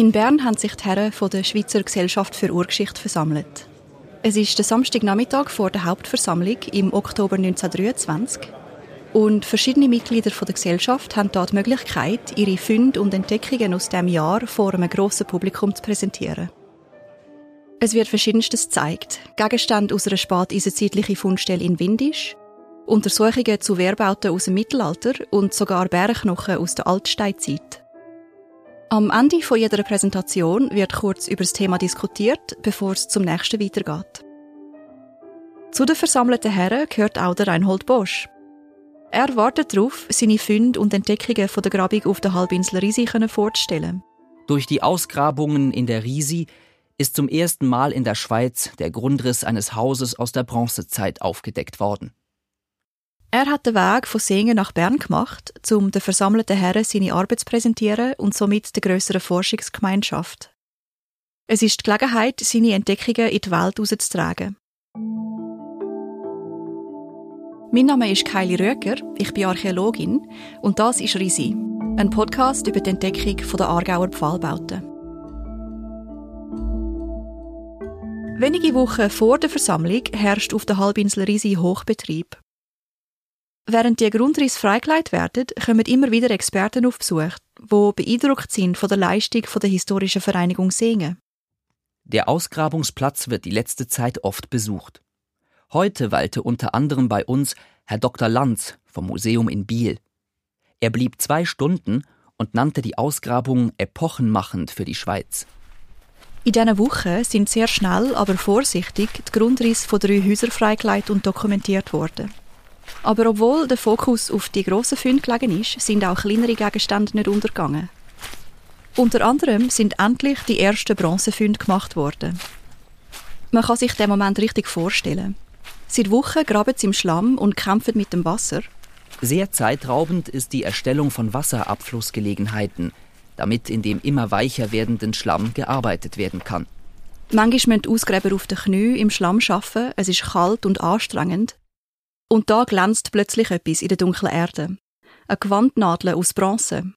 In Bern haben sich die Herren von der Schweizer Gesellschaft für Urgeschichte versammelt. Es ist der Samstagnachmittag vor der Hauptversammlung im Oktober 1923 und verschiedene Mitglieder der Gesellschaft haben dort die Möglichkeit, ihre Funde und Entdeckungen aus dem Jahr vor einem grossen Publikum zu präsentieren. Es wird verschiedenstes gezeigt. Gegenstände aus einer späteisenzeitlichen Fundstelle in Windisch, Untersuchungen zu Wehrbauten aus dem Mittelalter und sogar Bärenknochen aus der Altsteinzeit. Am Ende von jeder Präsentation wird kurz über das Thema diskutiert, bevor es zum nächsten weitergeht. Zu den versammelten Herren gehört auch der Reinhold Bosch. Er wartet darauf, seine Funde und Entdeckungen von der Grabung auf der Halbinsel Risi vorzustellen. Durch die Ausgrabungen in der Risi ist zum ersten Mal in der Schweiz der Grundriss eines Hauses aus der Bronzezeit aufgedeckt worden. Er hat den Weg von Singen nach Bern gemacht, um den versammelten Herren seine Arbeit zu präsentieren und somit der grösseren Forschungsgemeinschaft. Es ist die Gelegenheit, seine Entdeckungen in die Welt herauszutragen. Mein Name ist Kylie Röker, ich bin Archäologin und das ist Risi, ein Podcast über die Entdeckung der Aargauer Pfahlbauten. Wenige Wochen vor der Versammlung herrscht auf der Halbinsel Risi Hochbetrieb. Während die Grundrisse freigelegt werden, kommen immer wieder Experten auf Besuch, die beeindruckt sind von der Leistung der historischen Vereinigung Singen. Der Ausgrabungsplatz wird die letzte Zeit oft besucht. Heute weilte unter anderem bei uns Herr Dr. Lanz vom Museum in Biel. Er blieb zwei Stunden und nannte die Ausgrabung epochenmachend für die Schweiz. In dieser Woche sind sehr schnell, aber vorsichtig die Grundrisse von drei Häusern freigelegt und dokumentiert worden. Aber obwohl der Fokus auf die grossen Funde gelegen ist, sind auch kleinere Gegenstände nicht untergegangen. Unter anderem sind endlich die ersten Bronzefunde gemacht worden. Man kann sich den Moment richtig vorstellen. Seit Wochen graben sie im Schlamm und kämpfen mit dem Wasser. Sehr zeitraubend ist die Erstellung von Wasserabflussgelegenheiten, damit in dem immer weicher werdenden Schlamm gearbeitet werden kann. Manchmal müssen die Ausgräber auf den Knie im Schlamm arbeiten, es ist kalt und anstrengend. Und da glänzt plötzlich etwas in der dunklen Erde. Eine Gewandnadel aus Bronze.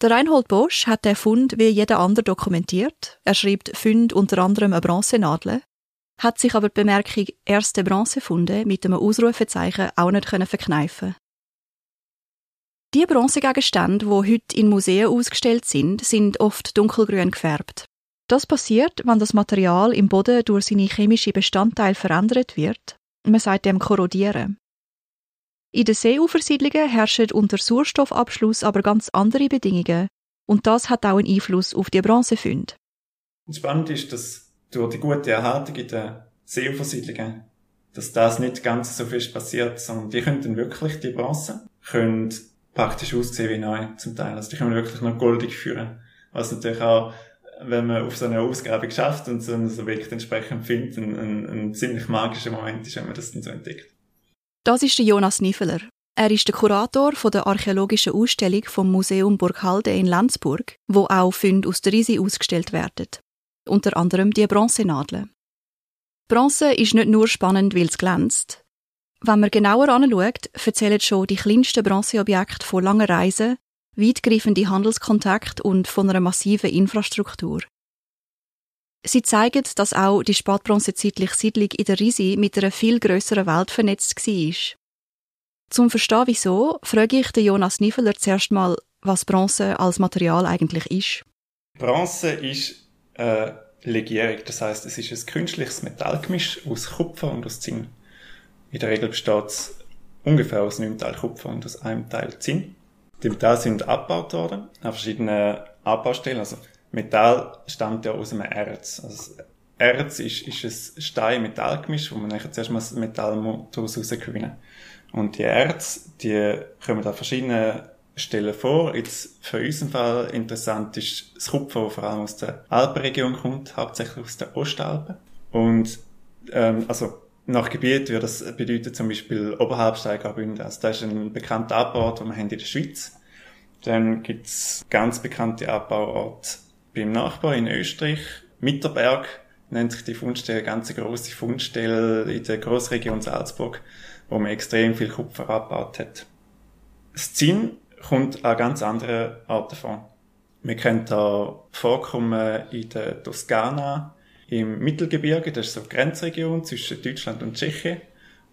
Der Reinhold Bosch hat den Fund wie jeder andere dokumentiert. Er schreibt Fund unter anderem eine Bronzenadel, hat sich aber die Bemerkung erste Bronzefunde mit einem Ausrufezeichen auch nicht verkneifen Die Bronzegegenstände, die heute in Museen ausgestellt sind, sind oft dunkelgrün gefärbt. Das passiert, wenn das Material im Boden durch seine chemischen Bestandteile verändert wird man sagt dem Korrodieren. In den Seeufersiedlungen herrschen unter Sauerstoffabschluss aber ganz andere Bedingungen und das hat auch einen Einfluss auf die Bronzefunde. Spannend ist, dass durch die gute Erhaltung in den Seeufersiedlungen, dass das nicht ganz so viel passiert, sondern die können wirklich die Bronze, können praktisch aussehen wie neu zum Teil. Also die können wirklich noch goldig führen. Was natürlich auch wenn man auf so eine Ausgrabung schafft und so ein Objekt entsprechend findet, ein, ein, ein ziemlich magischer Moment ist, wenn man das dann so entdeckt. Das ist Jonas Niffeler. Er ist der Kurator der archäologischen Ausstellung vom Museum Burghalde in Lenzburg, wo auch Funde aus der Risi ausgestellt werden. Unter anderem die Bronzenadeln. Bronze ist nicht nur spannend, weil es glänzt. Wenn man genauer anschaut, erzählen schon die kleinsten Bronzeobjekte von langen Reisen, weitgreifende Handelskontakte und von einer massiven Infrastruktur. Sie zeigen, dass auch die spätbronzezeitliche Siedlung in der Risi mit einer viel größeren Welt vernetzt war. Zum Verstehen wieso, frage ich den Jonas Niffeler zuerst mal, was Bronze als Material eigentlich ist. Bronze ist äh, Legierung, das heißt, es ist ein künstliches Metallgemisch aus Kupfer und aus Zinn. In der Regel besteht es ungefähr aus neun Teil Kupfer und aus einem Teil Zinn. Die Metalle sind abgebaut worden an verschiedenen Abbaustellen. Also Metall stammt ja aus einem Erz. Also Erz ist, ist ein Stein-Metall-Gemisch, wo man nachher zuerst mal das Metall daraus rausgewinnen Und die Erz, die kommen an verschiedenen Stellen vor. Jetzt für unseren Fall interessant ist das Kupfer, das vor allem aus der Alpenregion kommt, hauptsächlich aus den Ostalpen. Und ähm, also nach Gebiet würde das bedeuten zum Beispiel Oberhalbsteigerbünde. Also das ist ein bekannter Abbauort, den wir haben in der Schweiz. Dann gibt's ganz bekannte Abbauorte beim Nachbar in Österreich. Mitterberg nennt sich die Fundstelle, ganz große Fundstelle in der Großregion Salzburg, wo man extrem viel Kupfer abgebaut hat. Das Zinn kommt an ganz anderen Orten vor. Wir kennen da Vorkommen in der Toskana, im Mittelgebirge, das ist so die Grenzregion zwischen Deutschland und Tschechien,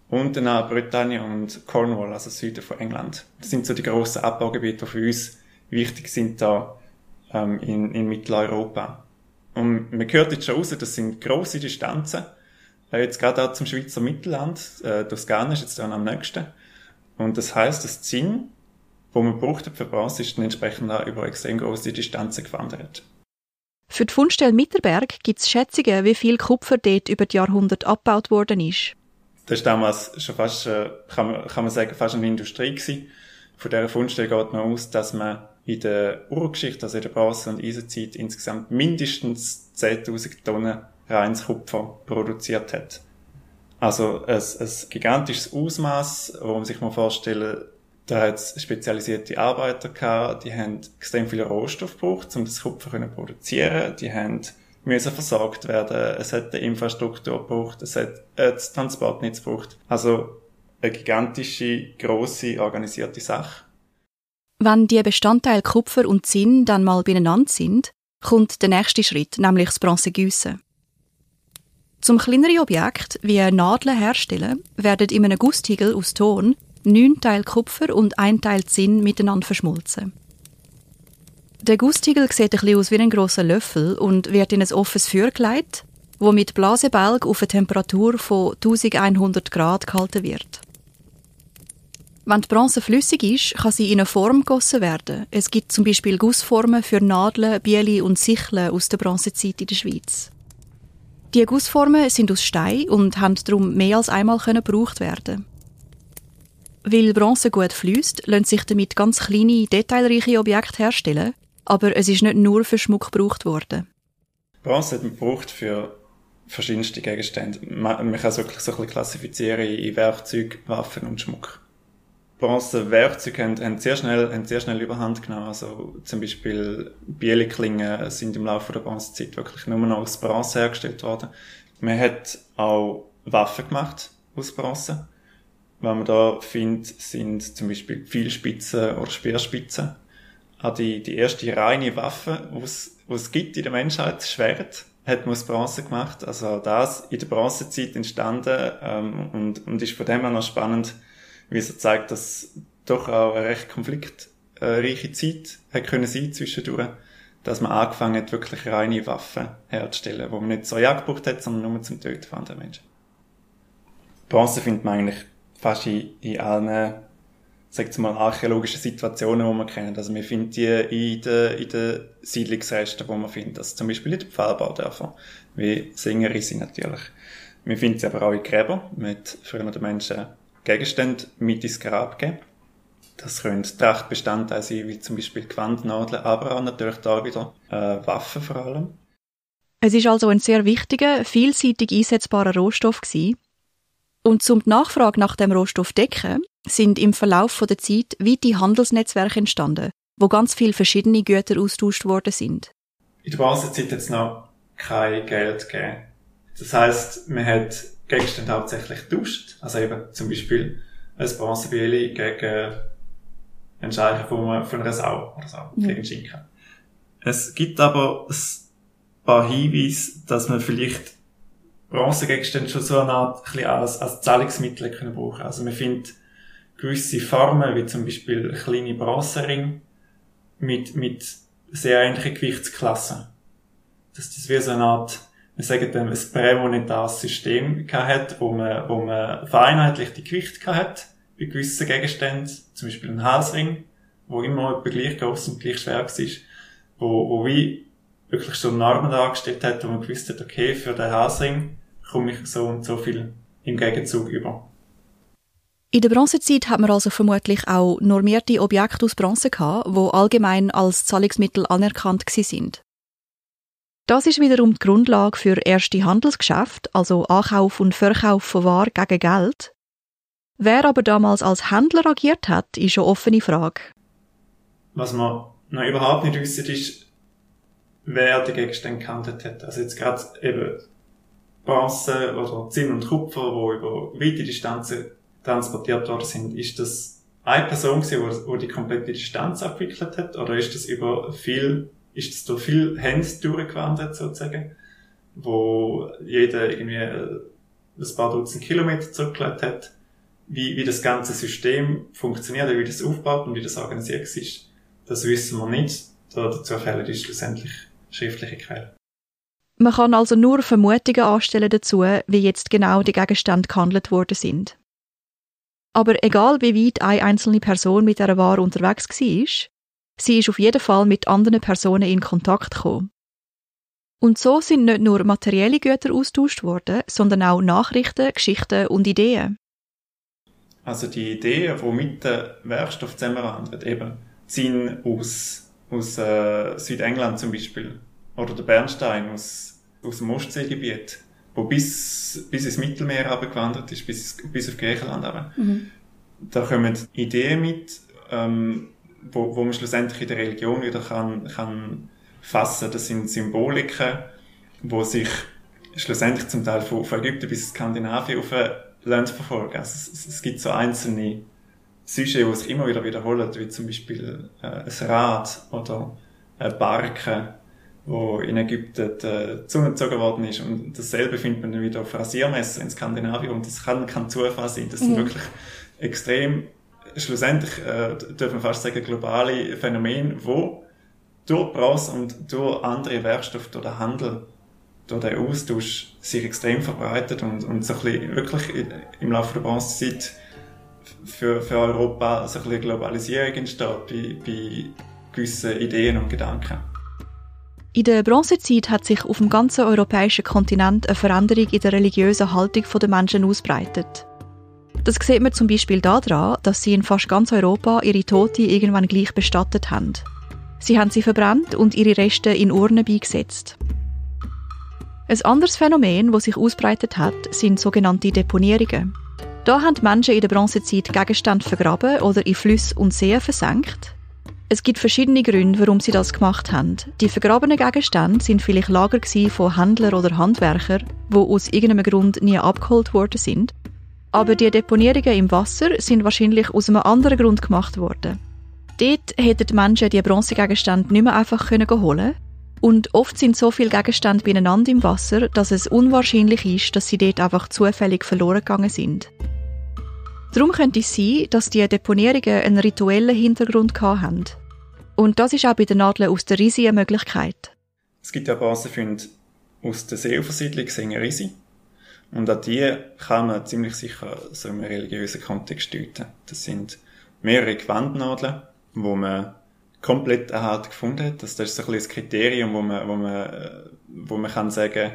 und dann auch Bretagne und Cornwall, also Süden von England. Das sind so die grossen Abbaugebiete, die für uns wichtig sind da ähm, in, in Mitteleuropa. Und man hört jetzt schon raus, das sind grosse Distanzen. Äh, jetzt gerade auch zum Schweizer Mittelland, äh, Toskana ist jetzt dann am nächsten. Und das heißt, das Zinn, wo man braucht für Bronze, ist dann entsprechend auch über extrem grosse Distanzen gewandert. Für die Fundstelle Mitterberg gibt es Schätzungen, wie viel Kupfer dort über die Jahrhunderte abgebaut worden ist. Das war damals schon fast, äh, kann man, kann man sagen, fast eine Industrie gewesen. Von dieser Fundstelle geht man aus, dass man in der Urgeschichte, also in der Bronze- und Eisenzeit, insgesamt mindestens 10.000 Tonnen reines Kupfer produziert hat. Also ein, ein gigantisches Ausmaß, wo man sich mal vorstellen, da hat es spezialisierte Arbeiter gehabt, die haben extrem viel Rohstoff gebraucht, um das Kupfer zu produzieren. Die haben müssen versorgt werden. Es hat eine Infrastruktur gebraucht, es hat das Transportnetz gebraucht. Also eine gigantische, grosse, organisierte Sache. Wenn die Bestandteile Kupfer und Zinn dann mal beieinander sind, kommt der nächste Schritt, nämlich das Bronzegüssen. Zum kleineren Objekt wie Nadeln herstellen, werden in einem Gusstiegel aus Ton neun Teil Kupfer und ein Teil Zinn miteinander verschmolzen. Der Gusstiegel sieht ein aus wie ein grosser Löffel und wird in ein offenes Feuer gelegt, wo mit Blasebälg auf eine Temperatur von 1100 Grad gehalten wird. Wenn die Bronze flüssig ist, kann sie in eine Form gegossen werden. Es gibt zum Beispiel Gussformen für Nadeln, Bieli und Sicheln aus der Bronzezeit in der Schweiz. Die Gussformen sind aus Stein und haben darum mehr als einmal gebraucht werden. Weil Bronze gut fließt, lassen sich damit ganz kleine, detailreiche Objekte herstellen, aber es ist nicht nur für Schmuck gebraucht worden. Bronze hat man gebraucht für verschiedenste Gegenstände. Man, man kann es wirklich so ein bisschen klassifizieren in Werkzeug, Waffen und Schmuck. Bronzewerkzeuge haben, haben, sehr schnell, haben sehr schnell überhand genommen. Also zum Beispiel Bieleklingen sind im Laufe der Bronzezeit wirklich nur noch aus Bronze hergestellt worden. Man hat auch Waffen gemacht aus Bronze. Was man da findet, sind zum Beispiel Pfeilspitzen oder Speerspitzen. Auch die, die erste reine Waffe, die es gibt in der Menschheit, Schwert, hat man aus Bronze gemacht. Also das in der Bronzezeit entstanden ähm, und, und ist von dem her noch spannend, wie es zeigt, dass doch auch eine recht konfliktreiche Zeit hat können sein zwischendurch, dass man angefangen hat, wirklich reine Waffen herzustellen, wo man nicht zur Jagd gebraucht hat, sondern nur zum Töten von anderen Menschen. Bronze findet man eigentlich fast in, in allen, sagt mal, archäologischen Situationen, die man kennt. Also man findet die in den, in den Siedlungsresten, wo man findet. Also zum Beispiel in den Pfahlbaudörfern, wie Singerissi natürlich. Man findet sie aber auch in Gräbern, mit früher den Menschen Gegenstände mit ins Grab geben. Das können Trachtbestandteile sein, wie zum Beispiel Gewandnadeln, aber auch natürlich da wieder äh, Waffen vor allem. Es ist also ein sehr wichtiger, vielseitig einsetzbarer Rohstoff gewesen. Und zum die Nachfrage nach dem Rohstoff decken, sind im Verlauf der Zeit weite Handelsnetzwerke entstanden, wo ganz viele verschiedene Güter austauscht worden sind. In der Bronzezeit hat es noch kein Geld gegeben. Das heißt, man hat Gegenstände hauptsächlich tauscht. Also eben zum Beispiel ein Bronzebieli gegen einen Scheichen von, von einer Sau oder so, ja. gegen Schinken. Es gibt aber ein paar Hinweise, dass man vielleicht Bronzegegenstände schon so eine Art ein bisschen als, als Zahlungsmittel können brauchen. Also man findet gewisse Formen, wie zum Beispiel kleine Bronzeringe mit, mit sehr ähnlichen Gewichtsklassen. Das wie so eine Art wir sagen dem, ein prämonetares System hat, wo man, wo man vereinheitlichte Gewicht hat bei gewissen Gegenständen, zum Beispiel ein Halsring, wo immer etwa gleich groß und gleich schwer war, wo, wo wie wirklich so Normen dargestellt hat, wo man gewusst hat, okay, für den Halsring komme ich so und so viel im Gegenzug über. In der Bronzezeit hat man also vermutlich auch normierte Objekte aus Bronze gehabt, die allgemein als Zahlungsmittel anerkannt sind. Das ist wiederum die Grundlage für erste Handelsgeschäfte, also Ankauf und Verkauf von Waren gegen Geld. Wer aber damals als Händler agiert hat, ist eine offene Frage. Was man noch überhaupt nicht wissen, ist, wer die Gegenstände gehandelt hat. Also jetzt gerade eben Bronze oder Zinn und Kupfer, wo über weite Distanzen transportiert worden sind, ist das eine Person gewesen, die, die die komplette Distanz abgewickelt hat? Oder ist das über viel, ist das durch viel Hände durchgewandert, sozusagen? Wo jeder irgendwie ein paar Dutzend Kilometer zurückgelegt hat? Wie, wie das ganze System funktioniert, wie das aufbaut und wie das organisiert ist, das wissen wir nicht. Dazu fehlen die schlussendlich schriftliche Quellen. Man kann also nur Vermutungen anstellen dazu, wie jetzt genau die Gegenstände gehandelt worden sind. Aber egal wie weit eine einzelne Person mit dieser Ware unterwegs war, sie ist auf jeden Fall mit anderen Personen in Kontakt gekommen. Und so sind nicht nur materielle Güter austauscht worden, sondern auch Nachrichten, Geschichten und Ideen. Also die Ideen, die mit dem Werkstoff zusammenwandern, eben, sind aus, aus äh, Südengland zum Beispiel. Oder der Bernstein aus, aus dem Ostseegebiet wo bis, bis ins Mittelmeer abgewandert ist, bis, bis auf Griechenland aber. Mhm. Da kommen Ideen mit, ähm, wo, wo man schlussendlich in der Religion wieder kann, kann fassen. Das sind Symboliken, wo sich schlussendlich zum Teil von, von Ägypten bis Skandinavien auf Land verfolgen. Also es, es, gibt so einzelne Sujets, die sich immer wieder wiederholen, wie zum Beispiel äh, ein Rad oder ein Barke wo in Ägypten äh, zugezogen worden ist. Und dasselbe findet man dann wieder auf Rasiermesser in Skandinavien. Und das kann kein Zufall sein. Das sind mhm. wirklich extrem, schlussendlich, äh, dürfen wir fast sagen, globale Phänomene, wo durch Bronze und durch andere Werkstoffe, durch den Handel, durch den Austausch sich extrem verbreitet und, und so ein bisschen wirklich im Laufe der Bronzezeit für, für Europa so ein bisschen Globalisierung entsteht bei, bei gewissen Ideen und Gedanken. In der Bronzezeit hat sich auf dem ganzen europäischen Kontinent eine Veränderung in der religiösen Haltung der Menschen ausbreitet. Das sieht man zum Beispiel daran, dass sie in fast ganz Europa ihre Tote irgendwann gleich bestattet haben. Sie haben sie verbrannt und ihre Reste in Urnen beigesetzt. Ein anderes Phänomen, das sich ausbreitet hat, sind sogenannte Deponierungen. Da haben Menschen in der Bronzezeit Gegenstände vergraben oder in Flüsse und Seen versenkt es gibt verschiedene Gründe, warum sie das gemacht haben. Die vergrabenen Gegenstände sind vielleicht Lager von Händlern oder Handwerkern, die aus irgendeinem Grund nie abgeholt worden sind. Aber die Deponierungen im Wasser sind wahrscheinlich aus einem anderen Grund gemacht worden. Dort hätten die Menschen die Bronzegegenstände nicht mehr einfach holen und oft sind so viele Gegenstände beieinander im Wasser, dass es unwahrscheinlich ist, dass sie dort einfach zufällig verloren gegangen sind. Darum könnte es sein, dass die Deponierungen einen rituellen Hintergrund hatten. Und das ist auch bei den Nadeln aus der Risi eine Möglichkeit. Es gibt ja Basenfunde aus der Seeufersiedlung Risi. Und an die kann man ziemlich sicher so im religiösen Kontext deuten. Das sind mehrere Gewandnadeln, wo man komplett erhalten gefunden hat. Das, ist so ein bisschen das Kriterium, wo man, wo man, wo man kann sagen,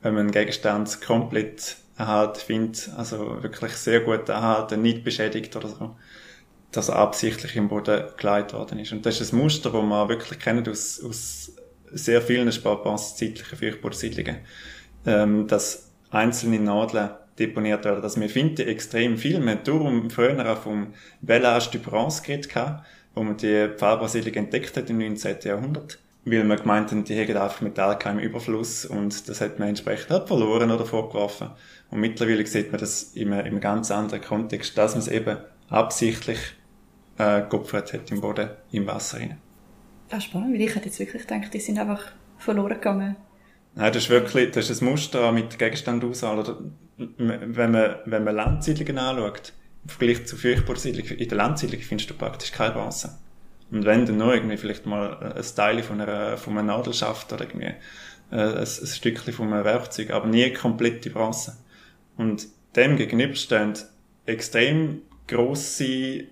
wenn man einen Gegenstand komplett erhalten findet, also wirklich sehr gut erhalten, nicht beschädigt oder so, dass er absichtlich im Boden geleitet worden ist. Und das ist ein Muster, das man wirklich kennt aus, aus sehr vielen sparpasszeitlichen Feuchtbodensiedlungen, ähm, dass einzelne Nadeln deponiert werden. Dass wir finden extrem viel. Wir haben darum früher auch vom Bellage du Bronze geredet, wo man die Pfahlbasilik entdeckt hat im 19. Jahrhundert weil man gemeint haben, die hätten einfach Metall im Überfluss und das hat man entsprechend verloren oder vorgeworfen. Und mittlerweile sieht man das in einem, in einem ganz anderen Kontext, dass man es eben absichtlich äh, geopfert hat im Boden, im Wasser rein. Das ist spannend, weil ich hätte jetzt wirklich gedacht, die sind einfach verloren gegangen. Nein, das ist wirklich, das ist ein Muster mit Gegenstandauswahl. Oder, wenn man, wenn man Landsiedlungen anschaut, im Vergleich zu Feuchtbohrsiedlungen, in der Landsiedlung findest du praktisch keine Bronze. Und wenn dann nur irgendwie vielleicht mal ein Teil von einer, von einer Nadelschaft oder irgendwie äh, ein, ein Stückchen von einem Werkzeug, aber nie komplette Bronze. Und dem gegenüber stehen extrem grosse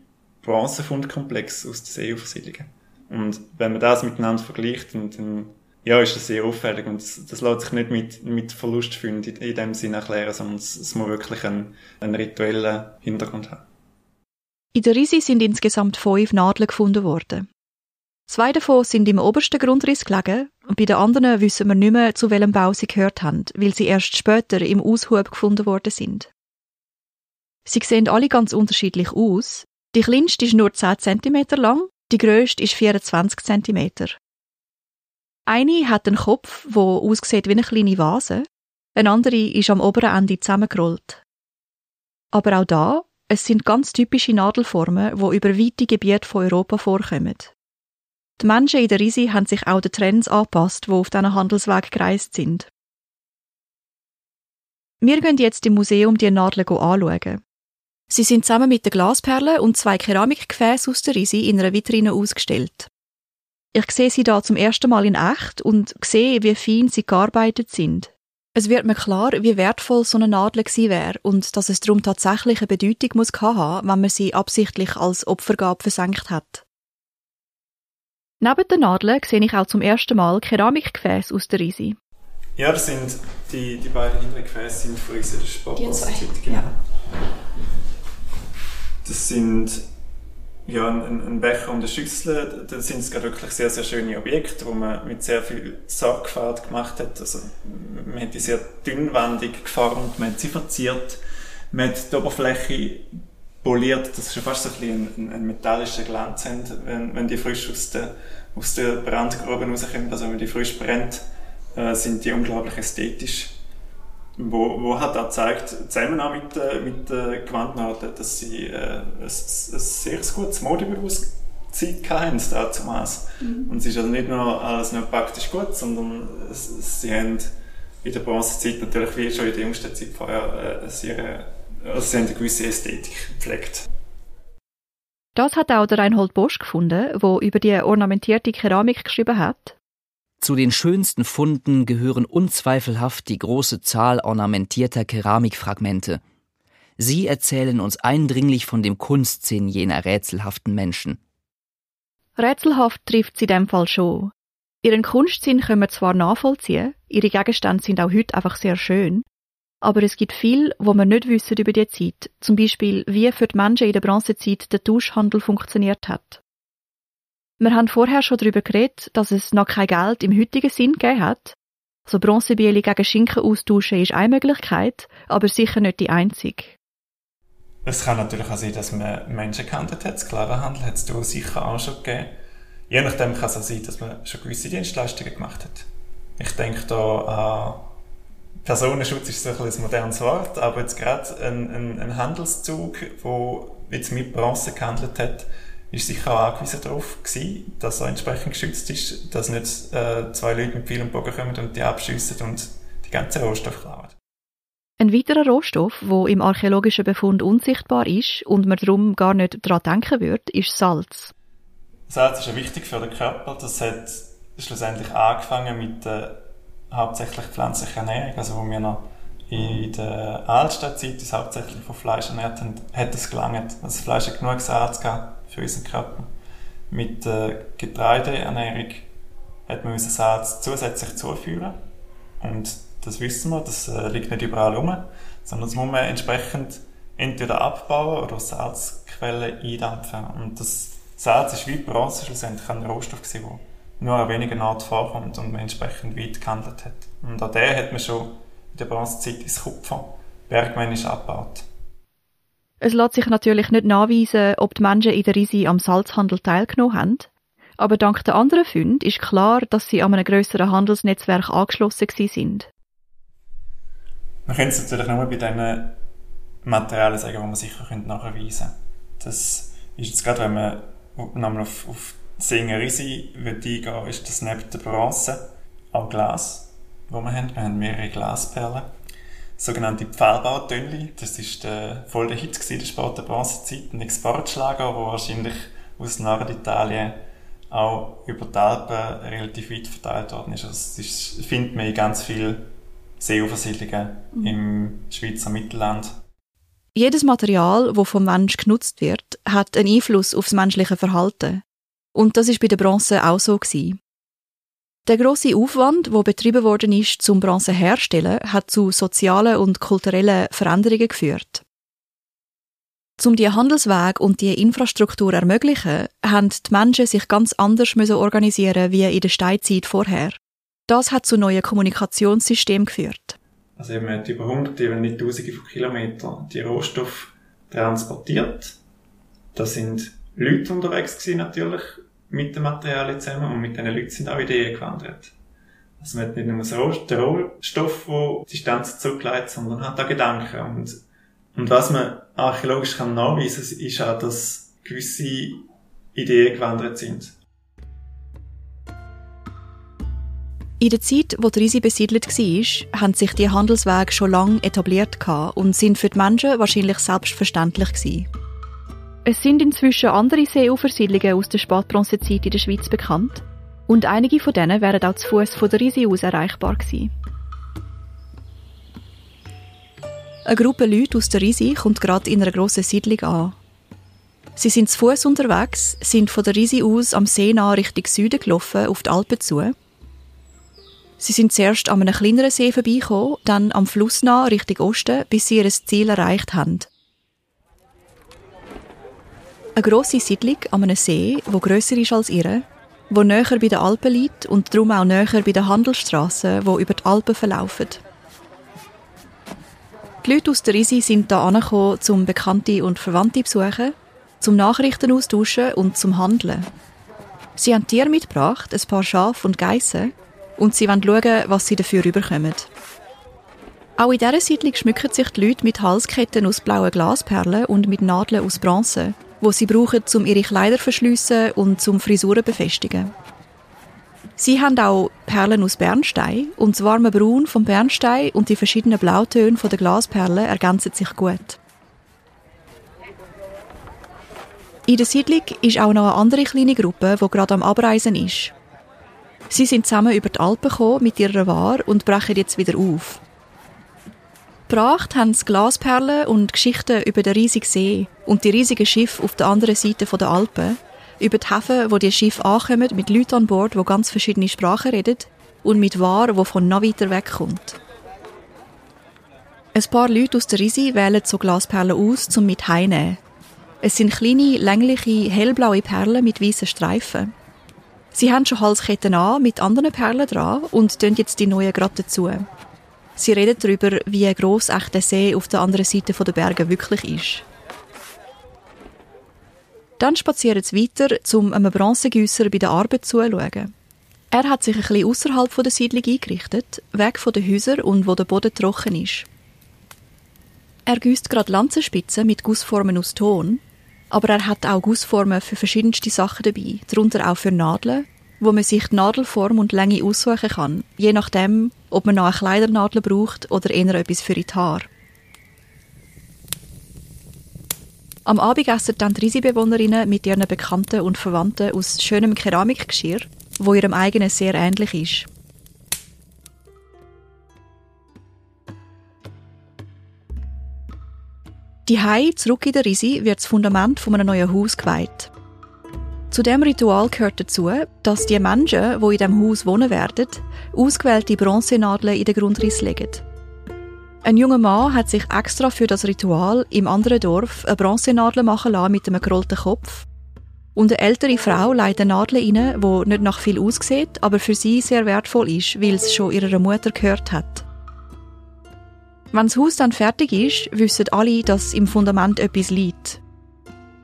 Bronzefundkomplexe aus den Seeufersiedlungen. Und wenn man das miteinander vergleicht, dann, dann ja, ist das sehr auffällig und das, das lässt sich nicht mit, mit Verlustfunden in, in dem Sinne erklären, sondern es, es muss wirklich einen, einen rituellen Hintergrund haben. In der Risi sind insgesamt fünf Nadeln gefunden worden. Zwei davon sind im obersten Grundriss gelegen und bei den anderen wissen wir nicht mehr, zu welchem Bau sie gehört haben, weil sie erst später im Aushub gefunden worden sind. Sie sehen alle ganz unterschiedlich aus. Die kleinste ist nur 10 cm lang, die grösste ist 24 cm. Eine hat einen Kopf, der aussieht wie eine kleine Vase, eine andere ist am oberen Ende zusammengerollt. Aber auch da Es sind ganz typische Nadelformen, die über weite Gebiete von Europa vorkommen. Die Menschen in der Risi haben sich auch den Trends angepasst, die auf diesen Handelsweg gereist sind. Wir gehen jetzt im Museum die Nadeln anschauen. Sie sind zusammen mit den Glasperlen und zwei Keramikgefäßen aus der Risi in einer Vitrine ausgestellt. Ich sehe sie da zum ersten Mal in echt und sehe, wie fein sie gearbeitet sind. Es wird mir klar, wie wertvoll so eine Nadel gewesen wäre und dass es darum tatsächlich eine Bedeutung muss haben, wenn man sie absichtlich als Opfergabe versenkt hat. Neben den Nadeln sehe ich auch zum ersten Mal Keramikgefäße aus der Risi. Ja, das sind die, die beiden hinteren Gefäße sind von unserer Sportbranche. Genau. Das sind ja, ein, ein Becher und eine Schüssel, da sind es gerade wirklich sehr, sehr schöne Objekte, wo man mit sehr viel Sorgfalt gemacht hat. Also, man hat die sehr dünnwandig geformt, man hat sie verziert, man hat die Oberfläche poliert, dass schon fast so ein ein, ein metallischer Glanz haben, wenn, wenn die frisch aus der, aus der Brandgrube rauskommen, also wenn die frisch brennt, äh, sind die unglaublich ästhetisch wo, wo hat auch gezeigt, zusammen auch mit, äh, mit äh, Gewandnadel, dass sie äh, ein, ein sehr gutes Modebewusstsein hatten damals. Mhm. Und es ist also nicht nur alles nur praktisch gut, sondern es, sie haben in der Bronzezeit natürlich wie schon in der jüngsten Zeit vorher äh, sehr, also sie haben eine gewisse Ästhetik gepflegt. Das hat auch der Reinhold Bosch gefunden, wo über die ornamentierte Keramik geschrieben hat. Zu den schönsten Funden gehören unzweifelhaft die große Zahl ornamentierter Keramikfragmente. Sie erzählen uns eindringlich von dem Kunstsinn jener rätselhaften Menschen. Rätselhaft trifft sie in dem Fall schon. Ihren Kunstsinn können wir zwar nachvollziehen, ihre Gegenstände sind auch heute einfach sehr schön, aber es gibt viel, wo wir nicht wissen über die Zeit, zum Beispiel wie für die Menschen in der Bronzezeit der Tauschhandel funktioniert hat. Wir haben vorher schon darüber geredet, dass es noch kein Geld im heutigen Sinn gegeben hat. So Bronzebiele gegen Schinken austauschen ist eine Möglichkeit, aber sicher nicht die einzige. Es kann natürlich auch sein, dass man Menschen gehandelt hat. Sklavenhandel hat es sicher auch schon gegeben. Je nachdem kann es auch sein, dass man schon gewisse Dienstleistungen gemacht hat. Ich denke da an Personenschutz ist so ein, ein modernes Wort, aber jetzt gerade ein, ein, ein Handelszug, der jetzt mit Bronze gehandelt hat, ist sicher auch angewiesen darauf gewesen, dass er entsprechend geschützt ist, dass nicht äh, zwei Leute mit viel Bogen kommen und die abschiessen und die ganze Rohstoff klauen. Ein weiterer Rohstoff, wo im archäologischen Befund unsichtbar ist und man darum gar nicht daran denken wird, ist Salz. Salz ist ja wichtig für den Körper. Das hat schlussendlich angefangen mit der hauptsächlich pflanzlichen Ernährung, also wo wir noch in der Altstadtzeit uns hauptsächlich von Fleisch ernährt haben, hat es gelangt. Also das Fleisch hat genug Salz gehabt für unseren Körper. Mit der Getreideernährung hat man unser Salz zusätzlich zuführen. Und das wissen wir, das äh, liegt nicht überall rum, sondern das muss man entsprechend entweder abbauen oder Salzquellen eindampfen. Und das Salz ist wie Bronze schlussendlich ein Rohstoff gewesen, der nur an wenigen Orten vorkommt und man entsprechend weit gehandelt hat. Und an der hat man schon in der Bronzezeit ins Kupfer bergmännisch abgebaut. Es lässt sich natürlich nicht nachweisen, ob die Menschen in der Risi am Salzhandel teilgenommen haben. Aber dank der anderen Funde ist klar, dass sie an einem grösseren Handelsnetzwerk angeschlossen sind. Man könnte es natürlich nur bei diesen Materialien sagen, die man sicher nachweisen könnte. Das ist jetzt gerade, wenn man nochmal auf, auf Singer Risi eingehen ist das neben der Bronze auch Glas, wo wir haben. Wir haben mehrere Glasperlen sogenannte Pfahlbautönli. Das ist der, voll der Hit gewesen, der Sport der Bronzezeit, ein Exportschlager, der wahrscheinlich aus Norditalien auch über die Alpen relativ weit verteilt worden ist. Also das ist, findet man in ganz vielen Seeufersiedlungen mhm. im Schweizer Mittelland. Jedes Material, das vom Mensch genutzt wird, hat einen Einfluss auf das menschliche Verhalten. Und das ist bei der Bronze auch so gewesen. Der große Aufwand, wo betrieben worden ist, zum Bronze herstellen, hat zu sozialen und kulturellen Veränderungen geführt. Um die Handelsweg und die Infrastruktur ermöglichen, haben die Menschen sich ganz anders organisieren wie in der Steinzeit vorher. Das hat zu neuen Kommunikationssystemen geführt. Also man hat über hunderte, wenn nicht tausende von Kilometern die Rohstoffe transportiert. Da sind Leute unterwegs natürlich mit den Materialien zusammen und mit diesen Leuten sind auch Ideen gewandert. Also man hat nicht nur so den Rohstoff, der Distanz zurückleitet, sondern hat auch Gedanken und Und was man archäologisch kann nachweisen kann, ist auch, dass gewisse Ideen gewandert sind. In der Zeit, wo die Risi besiedelt war, haben sich die Handelswege schon lange etabliert und sind für die Menschen wahrscheinlich selbstverständlich gewesen. Es sind inzwischen andere Seeufersiedlungen aus der Spätbronzezeit in der Schweiz bekannt und einige von denen wären auch zu Fuß von der Risi aus erreichbar gewesen. Eine Gruppe Leute aus der Risi kommt gerade in einer grossen Siedlung an. Sie sind zu Fuß unterwegs, sind von der Risi aus am See nah Richtung Süden gelaufen, auf die Alpen zu Sie sind zuerst an einem kleineren See vorbeigekommen, dann am Fluss nah Richtung Osten, bis sie ihr Ziel erreicht haben. Eine grosse Siedlung an einem See, wo grösser ist als ihre, wo näher bei den Alpen liegt und darum auch näher bei den Handelsstraßen, wo über die Alpen verlaufen. Die Leute aus der Risi sind hier angekommen, um Bekannte und Verwandte zu besuchen, zum Nachrichten austauschen und zum Handeln. Sie haben Tiere mitgebracht, ein paar Schafe und Geissen, und sie wollen schauen, was sie dafür überkommen. Auch in dieser Siedlung schmücken sich die Leute mit Halsketten aus blauen Glasperlen und mit Nadeln aus Bronze, wo sie brauchen, um ihre Kleider zu verschliessen und zum Frisuren befestigen. Sie haben auch Perlen aus Bernstein und das warme Braun vom Bernstein und die verschiedenen Blautöne der Glasperlen ergänzen sich gut. In der Siedlung ist auch noch eine andere kleine Gruppe, die gerade am Abreisen ist. Sie sind zusammen über die Alpen gekommen mit ihrer Ware und brechen jetzt wieder auf. Gebracht haben sie Glasperlen und Geschichten über den riesigen See und die riesigen Schiffe auf der anderen Seite der Alpen, über die Häfen, wo die Schiffe ankommen, mit Leuten an Bord, die ganz verschiedene Sprachen reden und mit Ware, wo von noch weiter wegkommt. Ein paar Leute aus der Risi wählen so Glasperlen aus, um mit heimnehmen. Es sind kleine, längliche, hellblaue Perlen mit weißen Streifen. Sie haben schon Halsketten an mit anderen Perlen dran und tun jetzt die neuen gerade dazu. Sie reden darüber, wie gross echt der See auf der anderen Seite der Berge wirklich ist. Dann spazieren sie weiter, um einem Bronzegüsser bei der Arbeit zuzuschauen. Er hat sich ein bisschen außerhalb der Siedlung eingerichtet, weg von den Häusern und wo der Boden trocken ist. Er gießt gerade Lanzenspitzen mit Gussformen aus Ton aber er hat auch Gussformen für verschiedenste Sachen dabei, darunter auch für Nadeln, wo man sich die Nadelform und Länge aussuchen kann, je nachdem, ob man noch eine Kleidernadel braucht oder eher etwas für die Haare. Am Abend essen dann die Risi-Bewohnerinnen mit ihren Bekannten und Verwandten aus schönem Keramikgeschirr, wo ihrem eigenen sehr ähnlich ist. Die Hai zurück in der Risi wird das Fundament von einem neuen Haus geweiht. Zu dem Ritual gehört dazu, dass die Menschen, die in dem Haus wohnen werden, ausgewählte Bronzenadeln in den Grundriss legen. Ein junger Mann hat sich extra für das Ritual im anderen Dorf eine Bronzenadel machen lassen mit einem gerollten Kopf. Und eine ältere Frau leitet eine Nadel rein, die nicht nach viel aussieht, aber für sie sehr wertvoll ist, weil es schon ihrer Mutter gehört hat. Wenn das Haus dann fertig ist, wissen alle, dass im Fundament etwas liegt.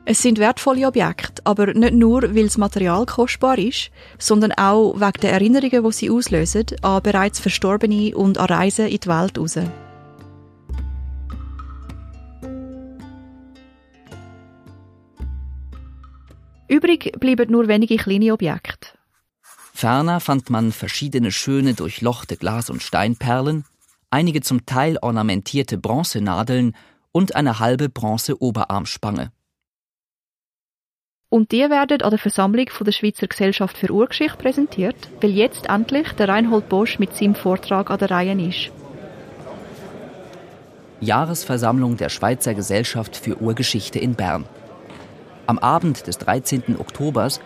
Es sind wertvolle Objekte, aber nicht nur, weil das Material kostbar ist, sondern auch wegen der Erinnerungen, die sie auslösen, an bereits Verstorbene und an Reisen in die Welt raus. Übrig bleiben nur wenige kleine Objekte. Ferner fand man verschiedene schöne durchlochte Glas- und Steinperlen, einige zum Teil ornamentierte Bronzenadeln und eine halbe Bronze-Oberarmspange. Und die werden an der Versammlung von der Schweizer Gesellschaft für Urgeschichte präsentiert, weil jetzt endlich der Reinhold Bosch mit seinem Vortrag an der Reihe ist. Jahresversammlung der Schweizer Gesellschaft für Urgeschichte in Bern. Am Abend des 13. Oktobers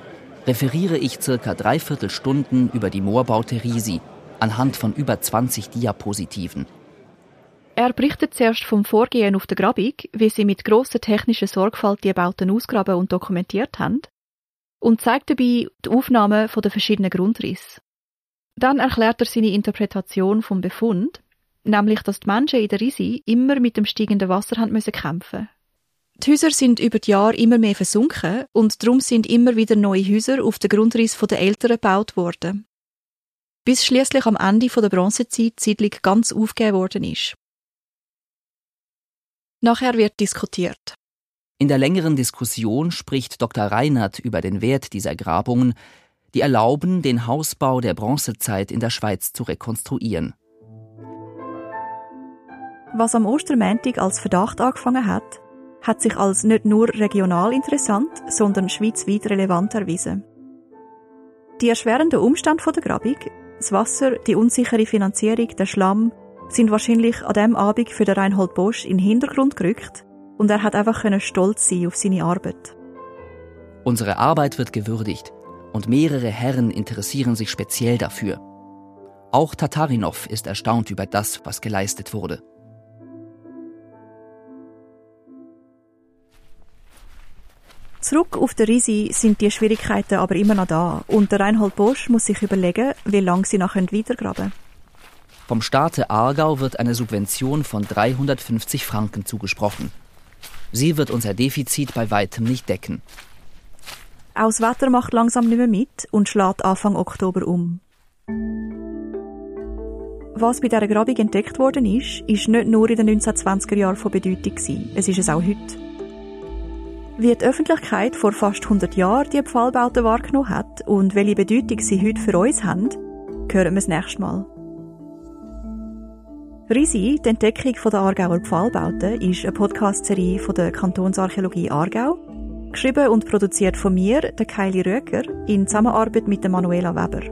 referiere ich circa dreiviertel Stunden über die Moorbaute Risi, anhand von über 20 Diapositiven. Er berichtet zuerst vom Vorgehen auf der Grabung, wie sie mit grosser technischer Sorgfalt die Bauten ausgraben und dokumentiert haben, und zeigt dabei die Aufnahmen der verschiedenen Grundrisse. Dann erklärt er seine Interpretation vom Befund, nämlich, dass die Menschen in der Risi immer mit dem steigenden Wasser haben müssen kämpfen. Die Häuser sind über die Jahre immer mehr versunken und darum sind immer wieder neue Häuser auf den Grundriss der Älteren gebaut worden bis schließlich am Ende der Bronzezeit die Siedlung ganz aufgegeben worden ist. Nachher wird diskutiert. In der längeren Diskussion spricht Dr. Reinhardt über den Wert dieser Grabungen, die erlauben, den Hausbau der Bronzezeit in der Schweiz zu rekonstruieren. Was am Ostermäntig als Verdacht angefangen hat, hat sich als nicht nur regional interessant, sondern schweizweit relevant erwiesen. Die erschwerenden Umstände der Grabung, das Wasser, die unsichere Finanzierung, der Schlamm, sind wahrscheinlich an dem Abend für den Reinhold Bosch in den Hintergrund gerückt und er hat einfach stolz sein auf seine Arbeit. Unsere Arbeit wird gewürdigt und mehrere Herren interessieren sich speziell dafür. Auch Tatarinov ist erstaunt über das, was geleistet wurde. Zurück auf der Risi sind die Schwierigkeiten aber immer noch da und der Reinhold Bosch muss sich überlegen, wie lange sie noch weitergraben können. Vom Staate Aargau wird eine Subvention von 350 Franken zugesprochen. Sie wird unser Defizit bei weitem nicht decken. Auch das Wetter macht langsam nicht mehr mit und schlägt Anfang Oktober um. Was bei dieser Grabung entdeckt worden ist, ist nicht nur in den 1920er Jahren von Bedeutung. Es ist es auch heute. Wie die Öffentlichkeit vor fast 100 Jahren die Pfahlbauten wahrgenommen hat und welche Bedeutung sie heute für uns haben, hören wir das nächste Mal. Risi, die Entdeckung der Aargauer Pfahlbauten, ist eine Podcast-Serie von der Kantonsarchäologie Aargau, geschrieben und produziert von mir, der Kylie Röker, in Zusammenarbeit mit der Manuela Weber.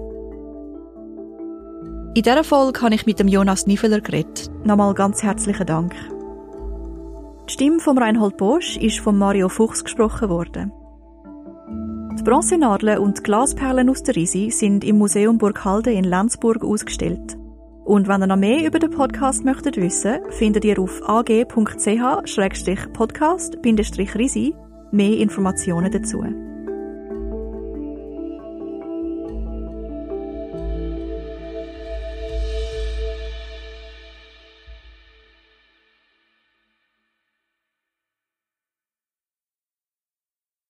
In dieser Folge habe ich mit dem Jonas Niveler geredet. Nochmal ganz herzlichen Dank. Die Stimme von Reinhold Bosch ist von Mario Fuchs gesprochen worden. Die Bronzenadeln und die Glasperlen aus der Risi sind im Museum Burghalde in Lenzburg ausgestellt. Und wenn ihr noch mehr über den Podcast möchtet wissen, findet ihr auf ag.ch-podcast-risi mehr Informationen dazu.